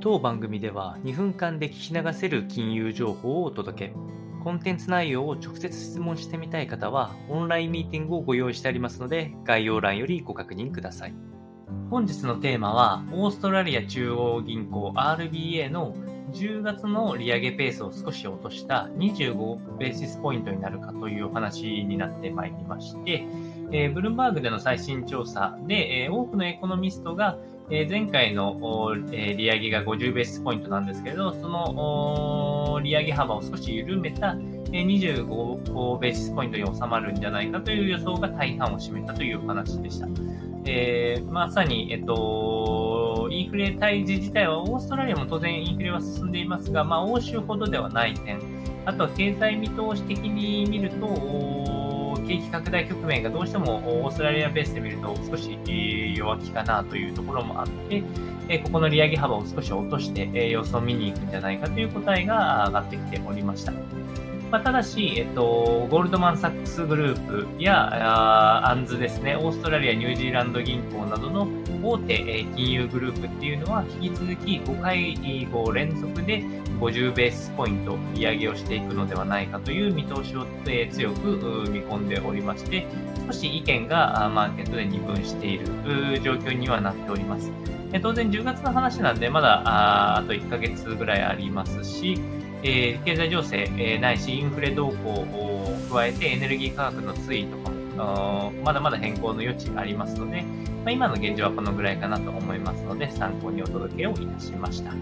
当番組では2分間で聞き流せる金融情報をお届け。コンテンツ内容を直接質問してみたい方は、オンラインミーティングをご用意してありますので、概要欄よりご確認ください。本日のテーマは、オーストラリア中央銀行 RBA の10月の利上げペースを少し落とした25ベーシスポイントになるかというお話になってまいりまして、えー、ブルームバーグでの最新調査で、えー、多くのエコノミストが、え、前回の、え利上げが50ベースポイントなんですけれど、その利上げ幅を少し緩めたえ25ベースポイントに収まるんじゃないかという予想が大半を占めたというお話でした。えー、まさに、えっと、インフレ退治自体は、オーストラリアも当然インフレは進んでいますが、まあ、欧州ほどではない点、あとは経済見通し的に見ると、景気拡大局面がどうしてもオーストラリアベースで見ると少し弱気かなというところもあって、ここの利上げ幅を少し落として様子を見に行くんじゃないかという答えが上がってきておりました。まあ、ただし、えっと、ゴールドマン・サックスグループやアンズですね、オーストラリア、ニュージーランド銀行などの大手金融グループっていうのは、引き続き5回5連続で50ベースポイント利上げをしていくのではないかという見通しを強く見込んでおりまして、少し意見がマーケットで二分している状況にはなっております。当然10月の話なんで、まだあと1ヶ月ぐらいありますし、えー、経済情勢、えー、ないしインフレ動向を加えてエネルギー価格の推移とかもまだまだ変更の余地ありますので、まあ、今の現状はこのぐらいかなと思いますので参考にお届けをいたしました。